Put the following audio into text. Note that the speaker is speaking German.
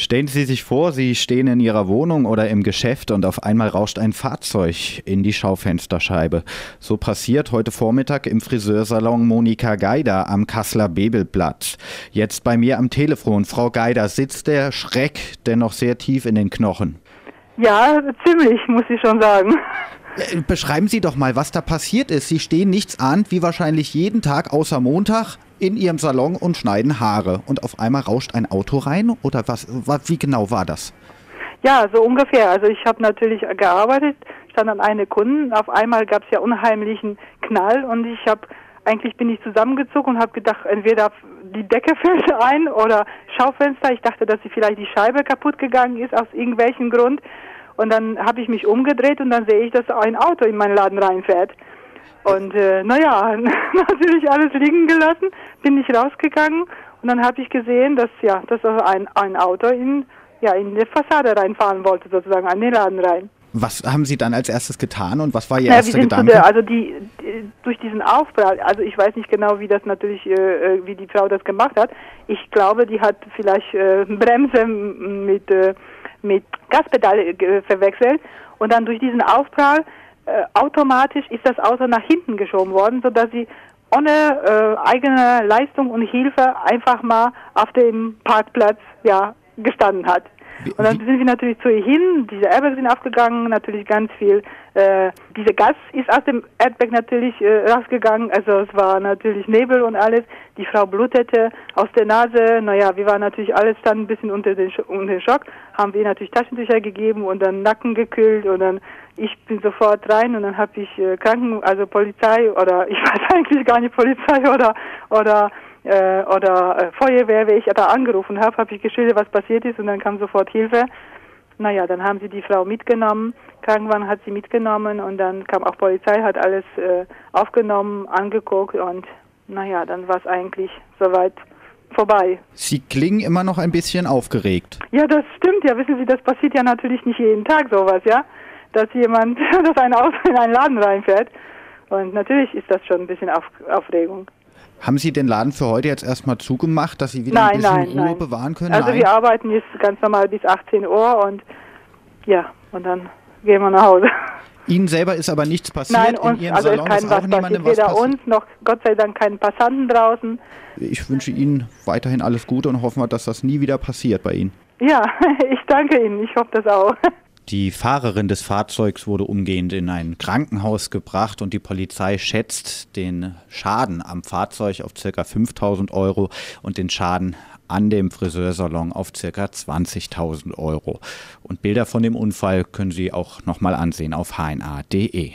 Stellen Sie sich vor, Sie stehen in Ihrer Wohnung oder im Geschäft und auf einmal rauscht ein Fahrzeug in die Schaufensterscheibe. So passiert heute Vormittag im Friseursalon Monika Geider am Kasseler Bebelplatz. Jetzt bei mir am Telefon. Frau Geider, sitzt der Schreck dennoch sehr tief in den Knochen? Ja, ziemlich, muss ich schon sagen. Äh, beschreiben Sie doch mal, was da passiert ist. Sie stehen nichts ahnt, wie wahrscheinlich jeden Tag außer Montag in Ihrem Salon und schneiden Haare. Und auf einmal rauscht ein Auto rein? Oder was, wie genau war das? Ja, so ungefähr. Also ich habe natürlich gearbeitet, stand an eine Kunden. Auf einmal gab es ja unheimlichen Knall und ich habe eigentlich bin ich zusammengezogen und habe gedacht, entweder die Decke fällt ein oder Schaufenster. Ich dachte, dass sie vielleicht die Scheibe kaputt gegangen ist aus irgendwelchem Grund. Und dann habe ich mich umgedreht und dann sehe ich, dass ein Auto in meinen Laden reinfährt. Und äh, naja, natürlich alles liegen gelassen, bin ich rausgegangen und dann habe ich gesehen, dass ja, dass ein, ein Auto in, ja, in die Fassade reinfahren wollte, sozusagen, an den Laden rein. Was haben Sie dann als erstes getan und was war Ihr ja, erster Gedanke? Der, also die, die, durch diesen Aufprall, also ich weiß nicht genau, wie das natürlich, äh, äh, wie die Frau das gemacht hat. Ich glaube, die hat vielleicht äh, Bremse mit äh, mit Gaspedal äh, verwechselt und dann durch diesen Aufprall äh, automatisch ist das Auto nach hinten geschoben worden, sodass sie ohne äh, eigene Leistung und Hilfe einfach mal auf dem Parkplatz ja gestanden hat. Und dann sind wir natürlich zu ihr hin, diese Airbags sind aufgegangen, natürlich ganz viel, äh, diese Gas ist aus dem Airbag natürlich äh, rausgegangen, also es war natürlich Nebel und alles, die Frau blutete aus der Nase, naja, wir waren natürlich alles dann ein bisschen unter den, unter den Schock, haben wir natürlich Taschentücher gegeben und dann Nacken gekühlt und dann ich bin sofort rein und dann habe ich äh, Kranken, also Polizei oder ich weiß eigentlich gar nicht Polizei oder oder äh, oder äh, Feuerwehr, wer ich da angerufen habe, habe ich geschildert, was passiert ist und dann kam sofort Hilfe. Naja, dann haben sie die Frau mitgenommen, Krankenwagen hat sie mitgenommen und dann kam auch Polizei, hat alles äh, aufgenommen, angeguckt und naja, dann war es eigentlich soweit vorbei. Sie klingen immer noch ein bisschen aufgeregt. Ja, das stimmt ja. Wissen Sie, das passiert ja natürlich nicht jeden Tag sowas, ja? Dass jemand, dass ein Auto in einen Laden reinfährt. Und natürlich ist das schon ein bisschen Auf Aufregung. Haben Sie den Laden für heute jetzt erstmal zugemacht, dass Sie wieder nein, ein bisschen nein, Ruhe nein. bewahren können? Also nein? wir arbeiten jetzt ganz normal bis 18 Uhr und ja, und dann gehen wir nach Hause. Ihnen selber ist aber nichts passiert Nein, uns, in Ihrem also Salon? ist kein was passiert. Weder uns noch Gott sei Dank keinen Passanten draußen. Ich wünsche Ihnen weiterhin alles Gute und hoffen wir, dass das nie wieder passiert bei Ihnen. Ja, ich danke Ihnen. Ich hoffe das auch. Die Fahrerin des Fahrzeugs wurde umgehend in ein Krankenhaus gebracht und die Polizei schätzt den Schaden am Fahrzeug auf ca. 5000 Euro und den Schaden an dem Friseursalon auf ca. 20.000 Euro. Und Bilder von dem Unfall können Sie auch nochmal ansehen auf hna.de.